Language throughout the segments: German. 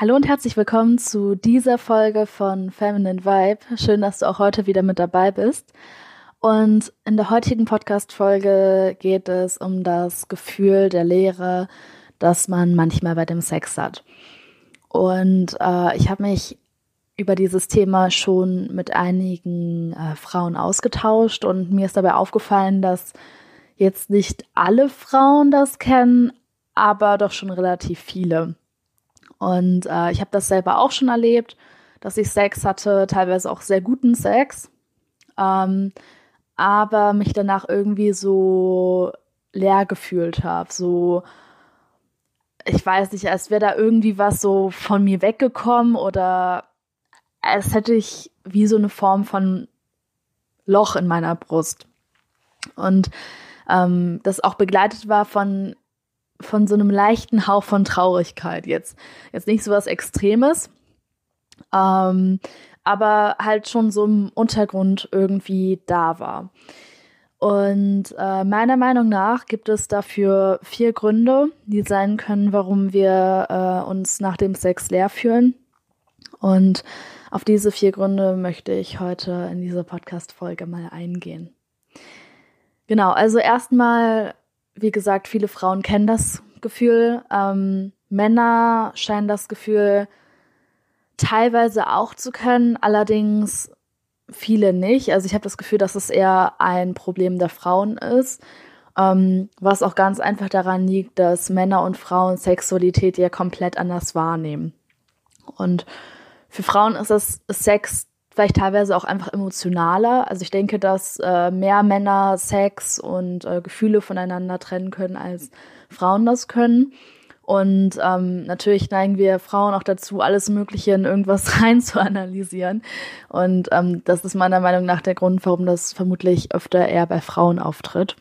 Hallo und herzlich willkommen zu dieser Folge von Feminine Vibe. Schön, dass du auch heute wieder mit dabei bist. Und in der heutigen Podcast-Folge geht es um das Gefühl der Leere, das man manchmal bei dem Sex hat. Und äh, ich habe mich über dieses Thema schon mit einigen äh, Frauen ausgetauscht und mir ist dabei aufgefallen, dass jetzt nicht alle Frauen das kennen, aber doch schon relativ viele. Und äh, ich habe das selber auch schon erlebt, dass ich Sex hatte, teilweise auch sehr guten Sex, ähm, aber mich danach irgendwie so leer gefühlt habe. So, ich weiß nicht, als wäre da irgendwie was so von mir weggekommen oder als hätte ich wie so eine Form von Loch in meiner Brust. Und ähm, das auch begleitet war von von so einem leichten Hauch von Traurigkeit jetzt. Jetzt nicht so was Extremes, ähm, aber halt schon so im Untergrund irgendwie da war. Und äh, meiner Meinung nach gibt es dafür vier Gründe, die sein können, warum wir äh, uns nach dem Sex leer fühlen. Und auf diese vier Gründe möchte ich heute in dieser Podcast-Folge mal eingehen. Genau, also erstmal wie gesagt, viele Frauen kennen das Gefühl. Ähm, Männer scheinen das Gefühl teilweise auch zu können, allerdings viele nicht. Also ich habe das Gefühl, dass es eher ein Problem der Frauen ist, ähm, was auch ganz einfach daran liegt, dass Männer und Frauen Sexualität ja komplett anders wahrnehmen. Und für Frauen ist es Sex vielleicht teilweise auch einfach emotionaler. Also ich denke, dass äh, mehr Männer Sex und äh, Gefühle voneinander trennen können, als Frauen das können. Und ähm, natürlich neigen wir Frauen auch dazu, alles Mögliche in irgendwas rein. Und ähm, das ist meiner Meinung nach der Grund, warum das vermutlich öfter eher bei Frauen auftritt.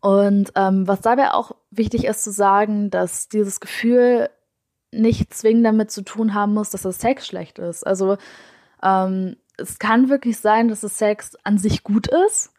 Und ähm, was dabei auch wichtig ist zu sagen, dass dieses Gefühl nicht zwingend damit zu tun haben muss, dass das Sex schlecht ist. Also ähm, es kann wirklich sein, dass das Sex an sich gut ist,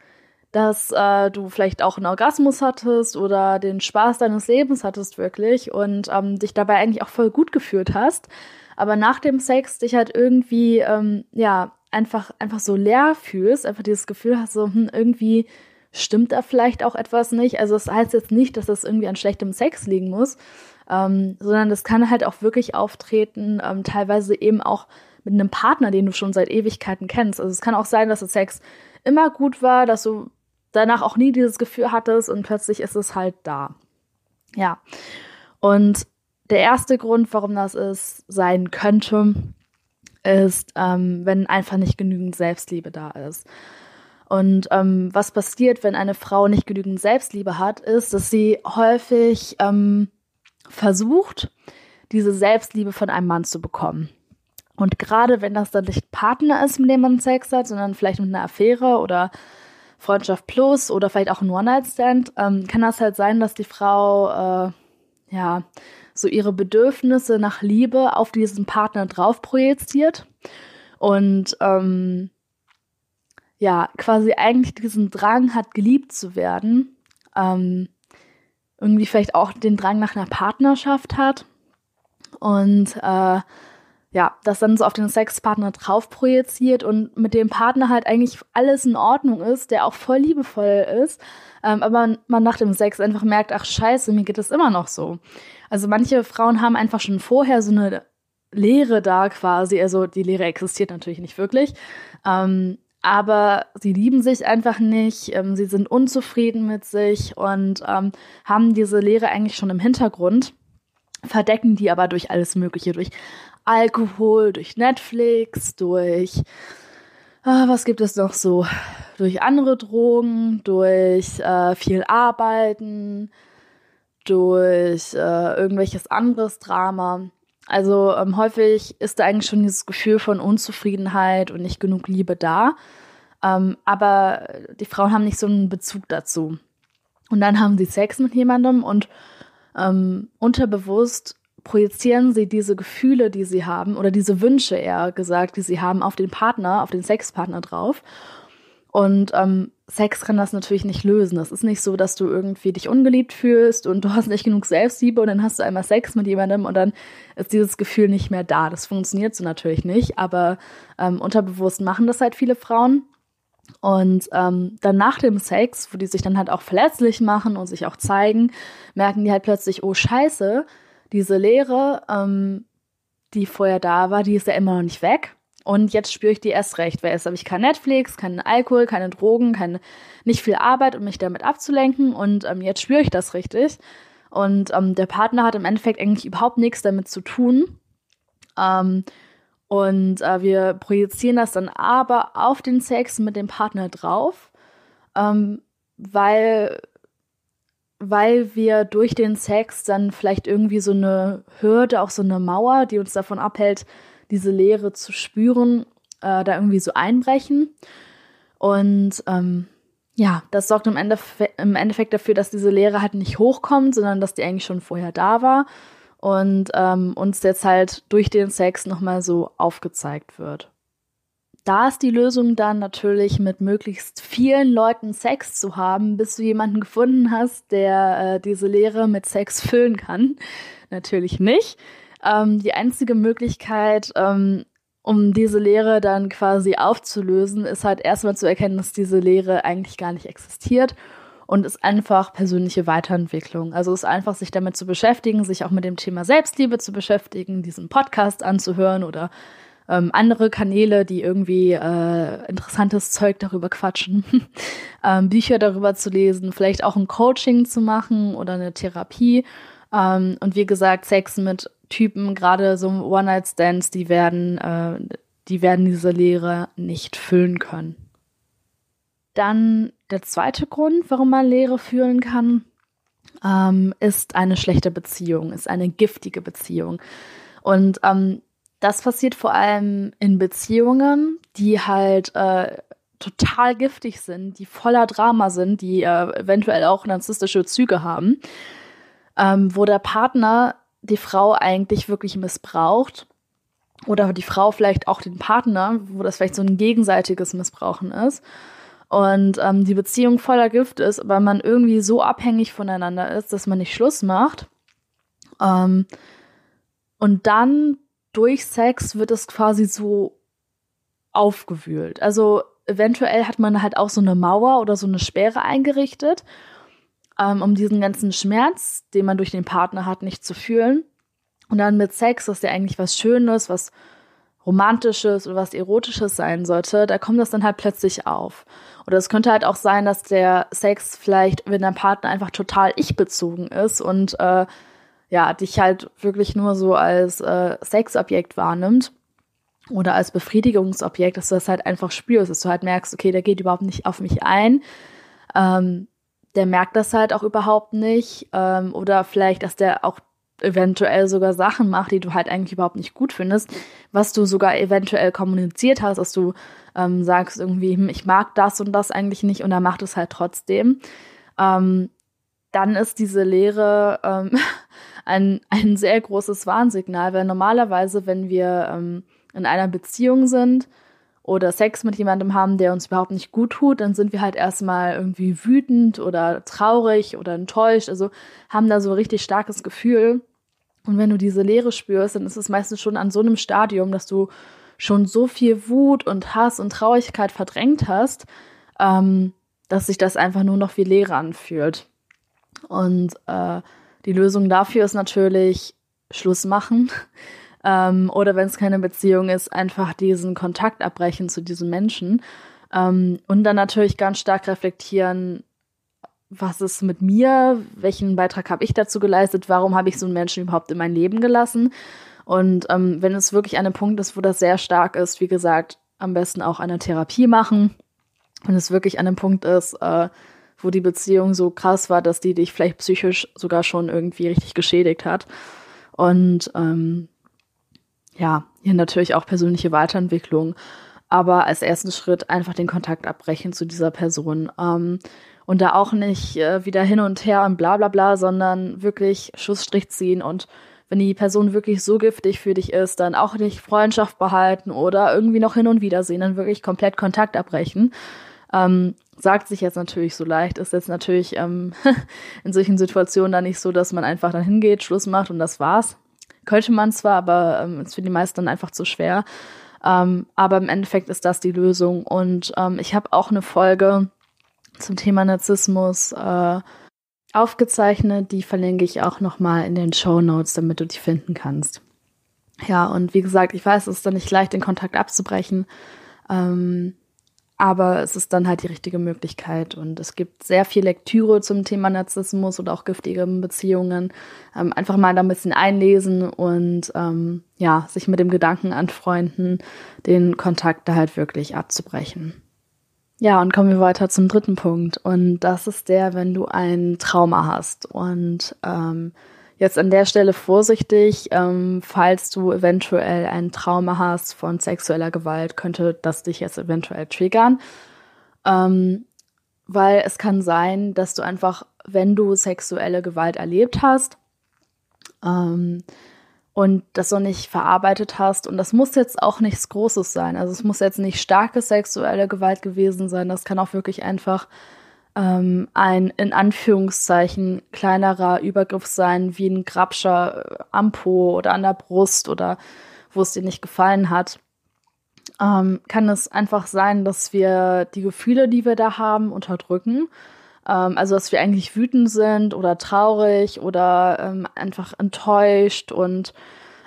dass äh, du vielleicht auch einen Orgasmus hattest oder den Spaß deines Lebens hattest wirklich und ähm, dich dabei eigentlich auch voll gut gefühlt hast, aber nach dem Sex dich halt irgendwie ähm, ja einfach einfach so leer fühlst, einfach dieses Gefühl hast so hm, irgendwie stimmt da vielleicht auch etwas nicht. Also das heißt jetzt nicht, dass das irgendwie an schlechtem Sex liegen muss, ähm, sondern das kann halt auch wirklich auftreten, ähm, teilweise eben auch mit einem Partner, den du schon seit Ewigkeiten kennst. Also es kann auch sein, dass der Sex immer gut war, dass du danach auch nie dieses Gefühl hattest und plötzlich ist es halt da. Ja. Und der erste Grund, warum das ist, sein könnte, ist, ähm, wenn einfach nicht genügend Selbstliebe da ist. Und ähm, was passiert, wenn eine Frau nicht genügend Selbstliebe hat, ist, dass sie häufig ähm, versucht, diese Selbstliebe von einem Mann zu bekommen. Und gerade wenn das dann nicht Partner ist, mit dem man Sex hat, sondern vielleicht mit einer Affäre oder Freundschaft Plus oder vielleicht auch ein One-Night-Stand, ähm, kann das halt sein, dass die Frau äh, ja so ihre Bedürfnisse nach Liebe auf diesen Partner drauf projiziert und ähm, ja quasi eigentlich diesen Drang hat, geliebt zu werden, ähm, irgendwie vielleicht auch den Drang nach einer Partnerschaft hat. Und äh, ja, das dann so auf den Sexpartner drauf projiziert und mit dem Partner halt eigentlich alles in Ordnung ist, der auch voll liebevoll ist, ähm, aber man nach dem Sex einfach merkt, ach scheiße, mir geht es immer noch so. Also manche Frauen haben einfach schon vorher so eine Leere da quasi, also die Leere existiert natürlich nicht wirklich, ähm, aber sie lieben sich einfach nicht, ähm, sie sind unzufrieden mit sich und ähm, haben diese Leere eigentlich schon im Hintergrund verdecken die aber durch alles Mögliche, durch Alkohol, durch Netflix, durch äh, was gibt es noch so? Durch andere Drogen, durch äh, viel Arbeiten, durch äh, irgendwelches anderes Drama. Also ähm, häufig ist da eigentlich schon dieses Gefühl von Unzufriedenheit und nicht genug Liebe da. Ähm, aber die Frauen haben nicht so einen Bezug dazu. Und dann haben sie Sex mit jemandem und ähm, unterbewusst projizieren sie diese Gefühle, die sie haben, oder diese Wünsche eher gesagt, die sie haben, auf den Partner, auf den Sexpartner drauf. Und ähm, Sex kann das natürlich nicht lösen. Es ist nicht so, dass du irgendwie dich ungeliebt fühlst und du hast nicht genug Selbstliebe und dann hast du einmal Sex mit jemandem und dann ist dieses Gefühl nicht mehr da. Das funktioniert so natürlich nicht, aber ähm, unterbewusst machen das halt viele Frauen. Und ähm, dann nach dem Sex, wo die sich dann halt auch verletzlich machen und sich auch zeigen, merken die halt plötzlich, oh scheiße, diese Leere, ähm, die vorher da war, die ist ja immer noch nicht weg. Und jetzt spüre ich die erst recht, weil jetzt habe ich kein Netflix, keinen Alkohol, keine Drogen, keine, nicht viel Arbeit, um mich damit abzulenken. Und ähm, jetzt spüre ich das richtig. Und ähm, der Partner hat im Endeffekt eigentlich überhaupt nichts damit zu tun. Ähm, und äh, wir projizieren das dann aber auf den Sex mit dem Partner drauf, ähm, weil weil wir durch den Sex dann vielleicht irgendwie so eine Hürde, auch so eine Mauer, die uns davon abhält, diese Leere zu spüren, äh, da irgendwie so einbrechen. Und ähm, ja, das sorgt im, Endeffekt, im Endeffekt dafür, dass diese Leere halt nicht hochkommt, sondern dass die eigentlich schon vorher da war und ähm, uns jetzt halt durch den Sex nochmal so aufgezeigt wird da ist die Lösung dann natürlich mit möglichst vielen Leuten Sex zu haben, bis du jemanden gefunden hast, der äh, diese Lehre mit Sex füllen kann. Natürlich nicht. Ähm, die einzige Möglichkeit, ähm, um diese Lehre dann quasi aufzulösen, ist halt erstmal zu erkennen, dass diese Lehre eigentlich gar nicht existiert und ist einfach persönliche Weiterentwicklung. Also ist einfach sich damit zu beschäftigen, sich auch mit dem Thema Selbstliebe zu beschäftigen, diesen Podcast anzuhören oder ähm, andere Kanäle, die irgendwie äh, interessantes Zeug darüber quatschen, ähm, Bücher darüber zu lesen, vielleicht auch ein Coaching zu machen oder eine Therapie. Ähm, und wie gesagt, Sex mit Typen, gerade so One-Night-Stands, die werden, äh, die werden diese Lehre nicht füllen können. Dann der zweite Grund, warum man Lehre fühlen kann, ähm, ist eine schlechte Beziehung, ist eine giftige Beziehung. Und ähm, das passiert vor allem in Beziehungen, die halt äh, total giftig sind, die voller Drama sind, die äh, eventuell auch narzisstische Züge haben, ähm, wo der Partner die Frau eigentlich wirklich missbraucht oder die Frau vielleicht auch den Partner, wo das vielleicht so ein gegenseitiges Missbrauchen ist und ähm, die Beziehung voller Gift ist, weil man irgendwie so abhängig voneinander ist, dass man nicht Schluss macht. Ähm, und dann durch Sex wird es quasi so aufgewühlt. Also eventuell hat man halt auch so eine Mauer oder so eine Sperre eingerichtet, ähm, um diesen ganzen Schmerz, den man durch den Partner hat, nicht zu fühlen. Und dann mit Sex, was ja eigentlich was Schönes, was Romantisches oder was Erotisches sein sollte, da kommt das dann halt plötzlich auf. Oder es könnte halt auch sein, dass der Sex vielleicht, wenn der Partner einfach total ich-bezogen ist und äh, ja, dich halt wirklich nur so als äh, Sexobjekt wahrnimmt oder als Befriedigungsobjekt, dass du das halt einfach spürst, dass du halt merkst, okay, der geht überhaupt nicht auf mich ein. Ähm, der merkt das halt auch überhaupt nicht. Ähm, oder vielleicht, dass der auch eventuell sogar Sachen macht, die du halt eigentlich überhaupt nicht gut findest, was du sogar eventuell kommuniziert hast, dass du ähm, sagst irgendwie, hm, ich mag das und das eigentlich nicht und er macht es halt trotzdem. Ähm, dann ist diese Lehre ähm, ein, ein sehr großes Warnsignal, weil normalerweise, wenn wir ähm, in einer Beziehung sind oder Sex mit jemandem haben, der uns überhaupt nicht gut tut, dann sind wir halt erstmal irgendwie wütend oder traurig oder enttäuscht, also haben da so ein richtig starkes Gefühl. Und wenn du diese Leere spürst, dann ist es meistens schon an so einem Stadium, dass du schon so viel Wut und Hass und Traurigkeit verdrängt hast, ähm, dass sich das einfach nur noch wie Leere anfühlt. Und äh, die Lösung dafür ist natürlich Schluss machen. Ähm, oder wenn es keine Beziehung ist, einfach diesen Kontakt abbrechen zu diesem Menschen. Ähm, und dann natürlich ganz stark reflektieren, was ist mit mir, welchen Beitrag habe ich dazu geleistet, warum habe ich so einen Menschen überhaupt in mein Leben gelassen. Und ähm, wenn es wirklich an einem Punkt ist, wo das sehr stark ist, wie gesagt, am besten auch eine Therapie machen. Wenn es wirklich an einem Punkt ist, äh, wo die Beziehung so krass war, dass die dich vielleicht psychisch sogar schon irgendwie richtig geschädigt hat. Und ähm, ja, hier natürlich auch persönliche Weiterentwicklung, aber als ersten Schritt einfach den Kontakt abbrechen zu dieser Person. Ähm, und da auch nicht äh, wieder hin und her und bla bla bla, sondern wirklich Schussstrich ziehen und wenn die Person wirklich so giftig für dich ist, dann auch nicht Freundschaft behalten oder irgendwie noch hin und wieder sehen, dann wirklich komplett Kontakt abbrechen. Ähm, sagt sich jetzt natürlich so leicht, ist jetzt natürlich ähm, in solchen Situationen dann nicht so, dass man einfach dann hingeht, Schluss macht und das war's. Könnte man zwar, aber ähm, ist für die meisten dann einfach zu schwer. Ähm, aber im Endeffekt ist das die Lösung. Und ähm, ich habe auch eine Folge zum Thema Narzissmus äh, aufgezeichnet. Die verlinke ich auch nochmal in den Show Notes, damit du die finden kannst. Ja, und wie gesagt, ich weiß, es ist dann nicht leicht, den Kontakt abzubrechen. Ähm, aber es ist dann halt die richtige Möglichkeit. Und es gibt sehr viel Lektüre zum Thema Narzissmus oder auch giftige Beziehungen. Ähm, einfach mal da ein bisschen einlesen und ähm, ja, sich mit dem Gedanken anfreunden, den Kontakt da halt wirklich abzubrechen. Ja, und kommen wir weiter zum dritten Punkt. Und das ist der, wenn du ein Trauma hast. Und ähm, jetzt an der Stelle vorsichtig, ähm, falls du eventuell ein Trauma hast von sexueller Gewalt, könnte das dich jetzt eventuell triggern. Ähm, weil es kann sein, dass du einfach, wenn du sexuelle Gewalt erlebt hast, ähm, und das noch nicht verarbeitet hast. Und das muss jetzt auch nichts Großes sein. Also es muss jetzt nicht starke sexuelle Gewalt gewesen sein. Das kann auch wirklich einfach ähm, ein in Anführungszeichen kleinerer Übergriff sein, wie ein Grabscher äh, am Po oder an der Brust oder wo es dir nicht gefallen hat. Ähm, kann es einfach sein, dass wir die Gefühle, die wir da haben, unterdrücken ähm, also, dass wir eigentlich wütend sind oder traurig oder ähm, einfach enttäuscht und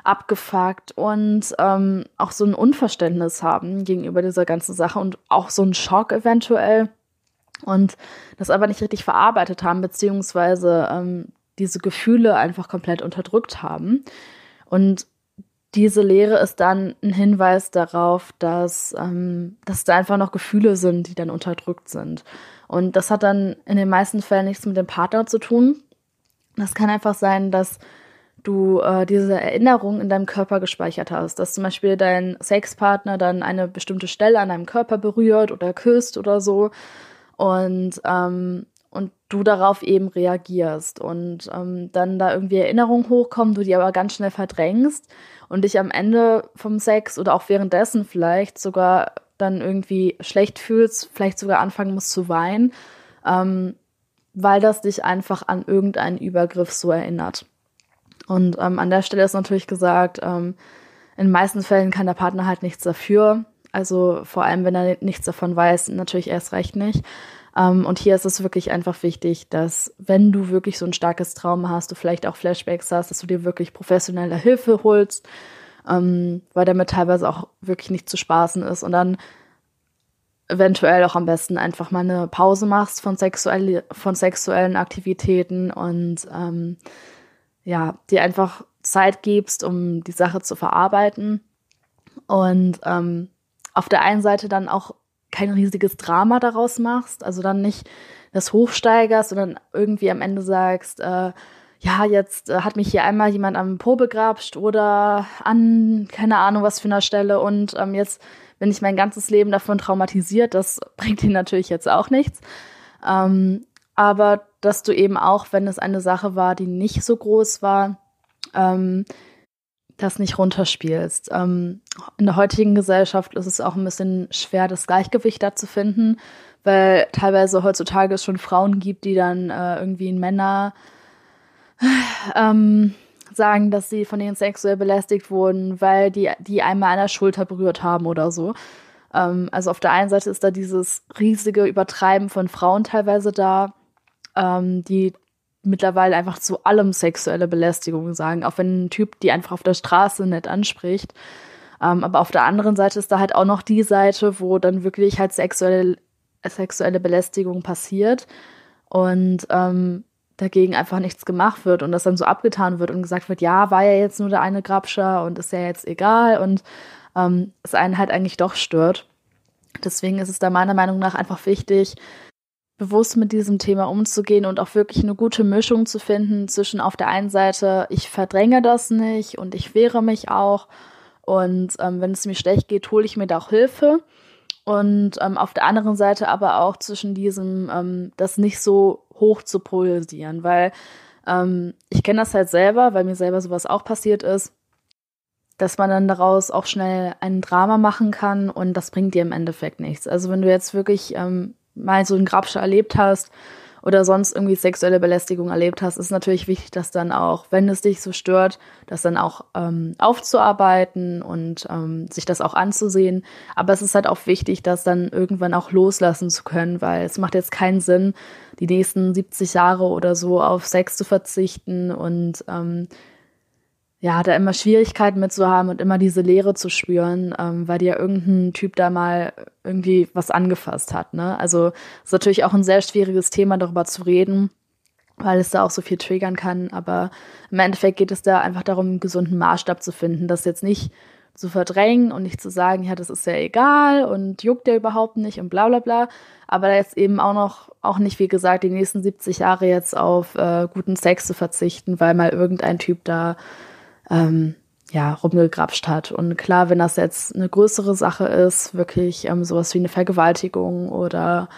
abgefuckt und ähm, auch so ein Unverständnis haben gegenüber dieser ganzen Sache und auch so ein Schock eventuell und das aber nicht richtig verarbeitet haben, beziehungsweise ähm, diese Gefühle einfach komplett unterdrückt haben. Und diese Lehre ist dann ein Hinweis darauf, dass, ähm, dass da einfach noch Gefühle sind, die dann unterdrückt sind. Und das hat dann in den meisten Fällen nichts mit dem Partner zu tun. Das kann einfach sein, dass du äh, diese Erinnerung in deinem Körper gespeichert hast, dass zum Beispiel dein Sexpartner dann eine bestimmte Stelle an deinem Körper berührt oder küsst oder so und ähm, und du darauf eben reagierst und ähm, dann da irgendwie Erinnerungen hochkommen, du die aber ganz schnell verdrängst und dich am Ende vom Sex oder auch währenddessen vielleicht sogar dann irgendwie schlecht fühlst, vielleicht sogar anfangen musst zu weinen, ähm, weil das dich einfach an irgendeinen Übergriff so erinnert. Und ähm, an der Stelle ist natürlich gesagt, ähm, in meisten Fällen kann der Partner halt nichts dafür. Also vor allem, wenn er nichts davon weiß, natürlich erst recht nicht. Um, ähm, und hier ist es wirklich einfach wichtig, dass wenn du wirklich so ein starkes Trauma hast, du vielleicht auch Flashbacks hast, dass du dir wirklich professionelle Hilfe holst ähm, weil damit teilweise auch wirklich nicht zu spaßen ist und dann eventuell auch am besten einfach mal eine Pause machst von, sexuell, von sexuellen Aktivitäten und ähm, ja, dir einfach Zeit gibst, um die Sache zu verarbeiten und ähm, auf der einen Seite dann auch kein riesiges Drama daraus machst, also dann nicht das hochsteigerst, sondern irgendwie am Ende sagst, äh, ja, jetzt äh, hat mich hier einmal jemand am Po begrapscht oder an keine Ahnung was für einer Stelle und ähm, jetzt bin ich mein ganzes Leben davon traumatisiert. Das bringt ihn natürlich jetzt auch nichts. Ähm, aber dass du eben auch, wenn es eine Sache war, die nicht so groß war, ähm, das nicht runterspielst. Ähm, in der heutigen Gesellschaft ist es auch ein bisschen schwer, das Gleichgewicht da zu finden, weil teilweise heutzutage es schon Frauen gibt, die dann äh, irgendwie in Männer ähm, sagen, dass sie von denen sexuell belästigt wurden, weil die, die einmal an der Schulter berührt haben oder so. Ähm, also auf der einen Seite ist da dieses riesige Übertreiben von Frauen teilweise da, ähm, die mittlerweile einfach zu allem sexuelle Belästigung sagen, auch wenn ein Typ die einfach auf der Straße nett anspricht. Ähm, aber auf der anderen Seite ist da halt auch noch die Seite, wo dann wirklich halt sexuelle, sexuelle Belästigung passiert. Und ähm, dagegen einfach nichts gemacht wird und das dann so abgetan wird und gesagt wird, ja, war ja jetzt nur der eine Grabscher und ist ja jetzt egal und ähm, es einen halt eigentlich doch stört. Deswegen ist es da meiner Meinung nach einfach wichtig, bewusst mit diesem Thema umzugehen und auch wirklich eine gute Mischung zu finden zwischen auf der einen Seite, ich verdränge das nicht und ich wehre mich auch Und ähm, wenn es mir schlecht geht, hole ich mir da auch Hilfe. Und ähm, auf der anderen Seite aber auch zwischen diesem, ähm, das nicht so hoch zu polarisieren, weil ähm, ich kenne das halt selber, weil mir selber sowas auch passiert ist, dass man dann daraus auch schnell ein Drama machen kann und das bringt dir im Endeffekt nichts. Also wenn du jetzt wirklich ähm, mal so einen Grabscher erlebt hast oder sonst irgendwie sexuelle Belästigung erlebt hast, ist natürlich wichtig, dass dann auch, wenn es dich so stört, das dann auch ähm, aufzuarbeiten und ähm, sich das auch anzusehen. Aber es ist halt auch wichtig, das dann irgendwann auch loslassen zu können, weil es macht jetzt keinen Sinn, die nächsten 70 Jahre oder so auf Sex zu verzichten und ähm, ja, da immer Schwierigkeiten mit zu haben und immer diese Leere zu spüren, ähm, weil dir irgendein Typ da mal irgendwie was angefasst hat. Ne? Also ist natürlich auch ein sehr schwieriges Thema, darüber zu reden, weil es da auch so viel triggern kann. Aber im Endeffekt geht es da einfach darum, einen gesunden Maßstab zu finden, das jetzt nicht zu verdrängen und nicht zu sagen, ja, das ist ja egal und juckt ja überhaupt nicht und bla bla bla. Aber jetzt eben auch noch, auch nicht, wie gesagt, die nächsten 70 Jahre jetzt auf äh, guten Sex zu verzichten, weil mal irgendein Typ da ähm, ja, rumgegrapscht hat. Und klar, wenn das jetzt eine größere Sache ist, wirklich ähm, sowas wie eine Vergewaltigung oder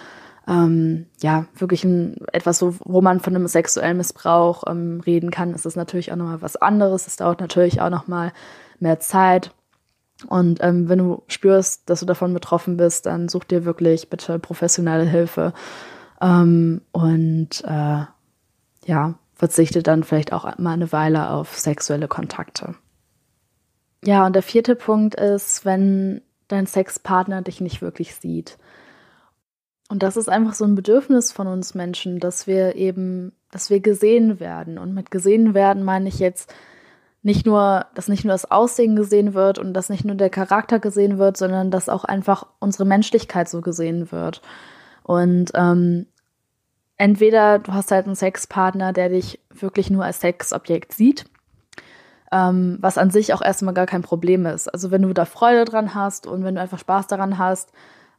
ähm, ja, wirklich ein, etwas, so, wo man von einem sexuellen Missbrauch ähm, reden kann, ist das natürlich auch nochmal was anderes. Es dauert natürlich auch nochmal mehr Zeit. Und ähm, wenn du spürst, dass du davon betroffen bist, dann such dir wirklich bitte professionelle Hilfe. Ähm, und äh, ja, verzichte dann vielleicht auch mal eine Weile auf sexuelle Kontakte. Ja, und der vierte Punkt ist, wenn dein Sexpartner dich nicht wirklich sieht. Und das ist einfach so ein Bedürfnis von uns Menschen, dass wir eben, dass wir gesehen werden. Und mit gesehen werden meine ich jetzt nicht nur, dass nicht nur das Aussehen gesehen wird und dass nicht nur der Charakter gesehen wird, sondern dass auch einfach unsere Menschlichkeit so gesehen wird. Und ähm, entweder du hast halt einen Sexpartner, der dich wirklich nur als Sexobjekt sieht, ähm, was an sich auch erstmal gar kein Problem ist. Also wenn du da Freude dran hast und wenn du einfach Spaß daran hast,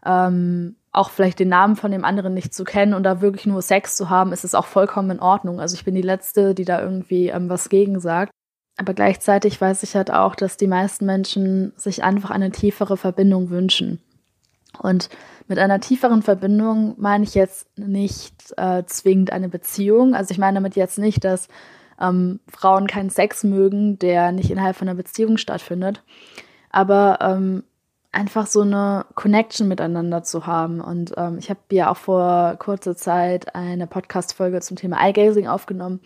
ähm, auch vielleicht den Namen von dem anderen nicht zu kennen und da wirklich nur Sex zu haben, ist es auch vollkommen in Ordnung. Also ich bin die Letzte, die da irgendwie ähm, was gegen sagt. Aber gleichzeitig weiß ich halt auch, dass die meisten Menschen sich einfach eine tiefere Verbindung wünschen. Und mit einer tieferen Verbindung meine ich jetzt nicht äh, zwingend eine Beziehung. Also ich meine damit jetzt nicht, dass ähm, Frauen keinen Sex mögen, der nicht innerhalb von einer Beziehung stattfindet. Aber ähm, einfach so eine Connection miteinander zu haben. Und ähm, ich habe ja auch vor kurzer Zeit eine Podcast-Folge zum Thema Eye-Gazing aufgenommen,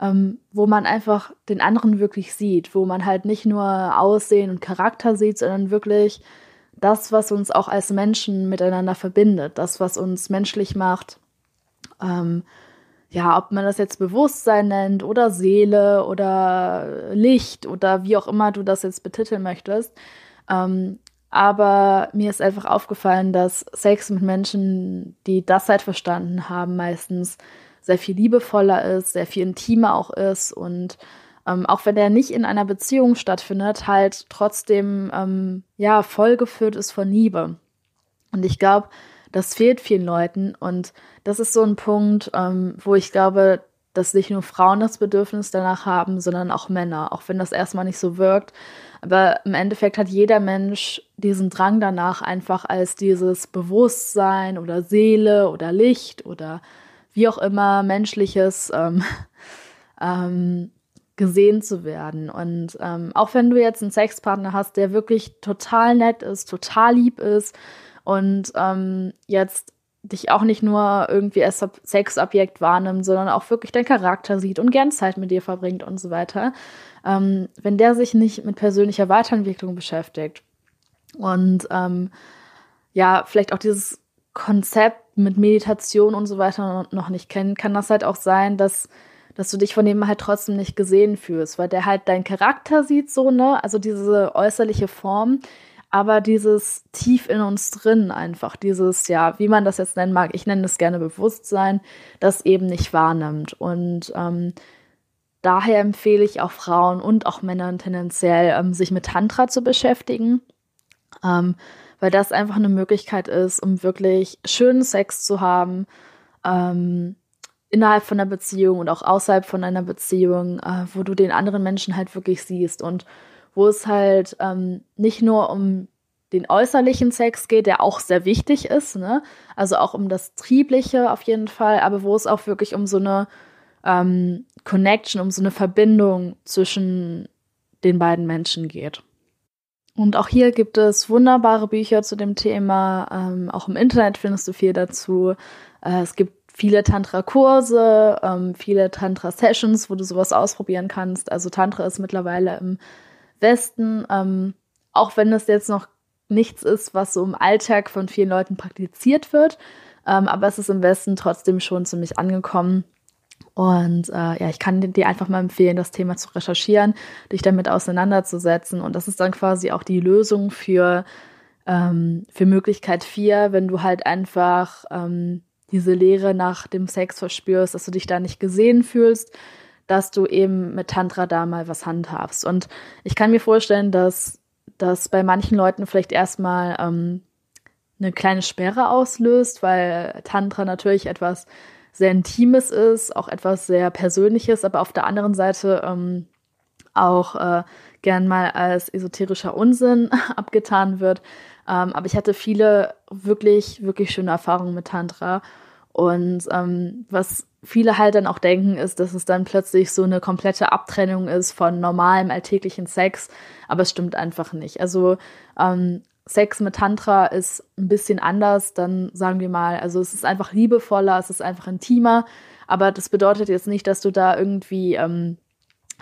ähm, wo man einfach den anderen wirklich sieht, wo man halt nicht nur Aussehen und Charakter sieht, sondern wirklich das, was uns auch als Menschen miteinander verbindet, das, was uns menschlich macht. Ähm, ja, ob man das jetzt Bewusstsein nennt oder Seele oder Licht oder wie auch immer du das jetzt betiteln möchtest. Ähm, aber mir ist einfach aufgefallen, dass Sex mit Menschen, die das halt verstanden haben, meistens sehr viel liebevoller ist, sehr viel intimer auch ist und ähm, auch wenn er nicht in einer Beziehung stattfindet, halt trotzdem ähm, ja vollgeführt ist von Liebe. Und ich glaube, das fehlt vielen Leuten und das ist so ein Punkt, ähm, wo ich glaube, dass nicht nur Frauen das Bedürfnis danach haben, sondern auch Männer, auch wenn das erstmal nicht so wirkt. Aber im Endeffekt hat jeder Mensch diesen Drang danach, einfach als dieses Bewusstsein oder Seele oder Licht oder wie auch immer menschliches ähm, ähm, gesehen zu werden. Und ähm, auch wenn du jetzt einen Sexpartner hast, der wirklich total nett ist, total lieb ist und ähm, jetzt dich auch nicht nur irgendwie als Sexobjekt wahrnimmt, sondern auch wirklich deinen Charakter sieht und gern Zeit mit dir verbringt und so weiter. Ähm, wenn der sich nicht mit persönlicher Weiterentwicklung beschäftigt und ähm, ja, vielleicht auch dieses Konzept mit Meditation und so weiter noch nicht kennt, kann das halt auch sein, dass dass du dich von dem halt trotzdem nicht gesehen fühlst, weil der halt deinen Charakter sieht, so, ne? Also diese äußerliche Form, aber dieses tief in uns drin einfach, dieses, ja, wie man das jetzt nennen mag, ich nenne es gerne Bewusstsein, das eben nicht wahrnimmt. Und ähm, daher empfehle ich auch Frauen und auch Männern tendenziell, ähm, sich mit Tantra zu beschäftigen. Ähm, weil das einfach eine Möglichkeit ist, um wirklich schönen Sex zu haben, ähm, innerhalb von einer Beziehung und auch außerhalb von einer Beziehung, äh, wo du den anderen Menschen halt wirklich siehst und wo es halt ähm, nicht nur um den äußerlichen Sex geht, der auch sehr wichtig ist, ne? Also auch um das Triebliche auf jeden Fall, aber wo es auch wirklich um so eine ähm, Connection, um so eine Verbindung zwischen den beiden Menschen geht. Und auch hier gibt es wunderbare Bücher zu dem Thema. Ähm, auch im Internet findest du viel dazu. Äh, es gibt viele Tantra-Kurse, ähm, viele Tantra-Sessions, wo du sowas ausprobieren kannst. Also Tantra ist mittlerweile im Westen, ähm, auch wenn es jetzt noch nichts ist, was so im Alltag von vielen Leuten praktiziert wird, ähm, aber es ist im Westen trotzdem schon ziemlich angekommen. Und äh, ja, ich kann dir einfach mal empfehlen, das Thema zu recherchieren, dich damit auseinanderzusetzen. Und das ist dann quasi auch die Lösung für, ähm, für Möglichkeit 4, wenn du halt einfach ähm, diese Lehre nach dem Sex verspürst, dass du dich da nicht gesehen fühlst, dass du eben mit Tantra da mal was handhabst. Und ich kann mir vorstellen, dass das bei manchen Leuten vielleicht erstmal ähm, eine kleine Sperre auslöst, weil Tantra natürlich etwas sehr Intimes ist, auch etwas sehr Persönliches, aber auf der anderen Seite ähm, auch äh, gern mal als esoterischer Unsinn abgetan wird. Ähm, aber ich hatte viele wirklich, wirklich schöne Erfahrungen mit Tantra. Und ähm, was viele halt dann auch denken, ist, dass es dann plötzlich so eine komplette Abtrennung ist von normalem alltäglichen Sex. Aber es stimmt einfach nicht. Also ähm, Sex mit Tantra ist ein bisschen anders, dann sagen wir mal, also es ist einfach liebevoller, es ist einfach intimer, aber das bedeutet jetzt nicht, dass du da irgendwie ähm,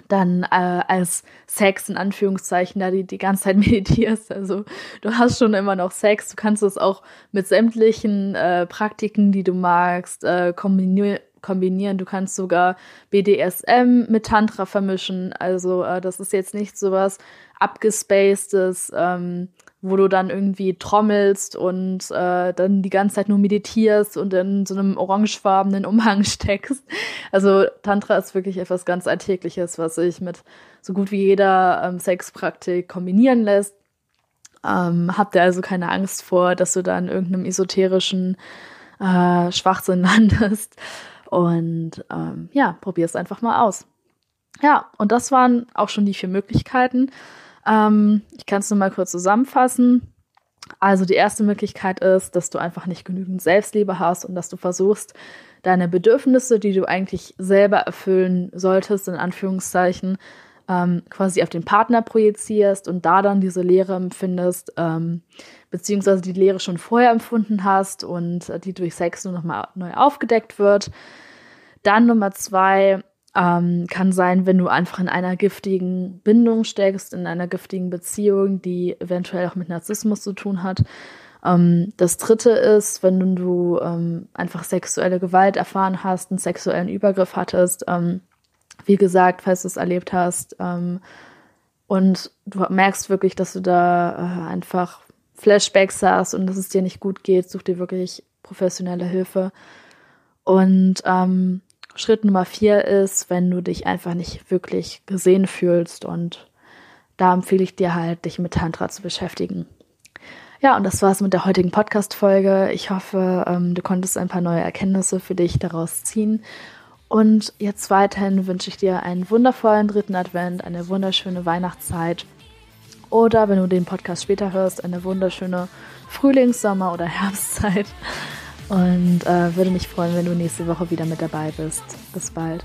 dann äh, als Sex in Anführungszeichen da die, die ganze Zeit meditierst. Also du hast schon immer noch Sex, du kannst es auch mit sämtlichen äh, Praktiken, die du magst, äh, kombinieren kombinieren. Du kannst sogar BDSM mit Tantra vermischen. Also äh, das ist jetzt nicht sowas abgespacedes, ähm, wo du dann irgendwie trommelst und äh, dann die ganze Zeit nur meditierst und in so einem orangefarbenen Umhang steckst. Also Tantra ist wirklich etwas ganz Alltägliches, was sich mit so gut wie jeder ähm, Sexpraktik kombinieren lässt. Ähm, habt ihr also keine Angst vor, dass du da in irgendeinem esoterischen äh, Schwachsinn landest. Und ähm, ja, probier es einfach mal aus. Ja, und das waren auch schon die vier Möglichkeiten. Ähm, ich kann es nur mal kurz zusammenfassen. Also die erste Möglichkeit ist, dass du einfach nicht genügend Selbstliebe hast und dass du versuchst, deine Bedürfnisse, die du eigentlich selber erfüllen solltest, in Anführungszeichen, ähm, quasi auf den Partner projizierst und da dann diese Leere empfindest, ähm, beziehungsweise die Leere schon vorher empfunden hast und die durch Sex nur nochmal neu aufgedeckt wird. Dann Nummer zwei, ähm, kann sein, wenn du einfach in einer giftigen Bindung steckst, in einer giftigen Beziehung, die eventuell auch mit Narzissmus zu tun hat. Ähm, das dritte ist, wenn du ähm, einfach sexuelle Gewalt erfahren hast, einen sexuellen Übergriff hattest, ähm, wie gesagt, falls du es erlebt hast, ähm, und du merkst wirklich, dass du da äh, einfach Flashbacks hast und dass es dir nicht gut geht, such dir wirklich professionelle Hilfe. Und ähm, Schritt Nummer vier ist, wenn du dich einfach nicht wirklich gesehen fühlst und da empfehle ich dir halt, dich mit Tantra zu beschäftigen. Ja, und das war's mit der heutigen Podcast-Folge. Ich hoffe, ähm, du konntest ein paar neue Erkenntnisse für dich daraus ziehen. Und jetzt weiterhin wünsche ich dir einen wundervollen dritten Advent, eine wunderschöne Weihnachtszeit. Oder wenn du den Podcast später hörst, eine wunderschöne Frühlings-, Sommer- oder Herbstzeit. Und äh, würde mich freuen, wenn du nächste Woche wieder mit dabei bist. Bis bald.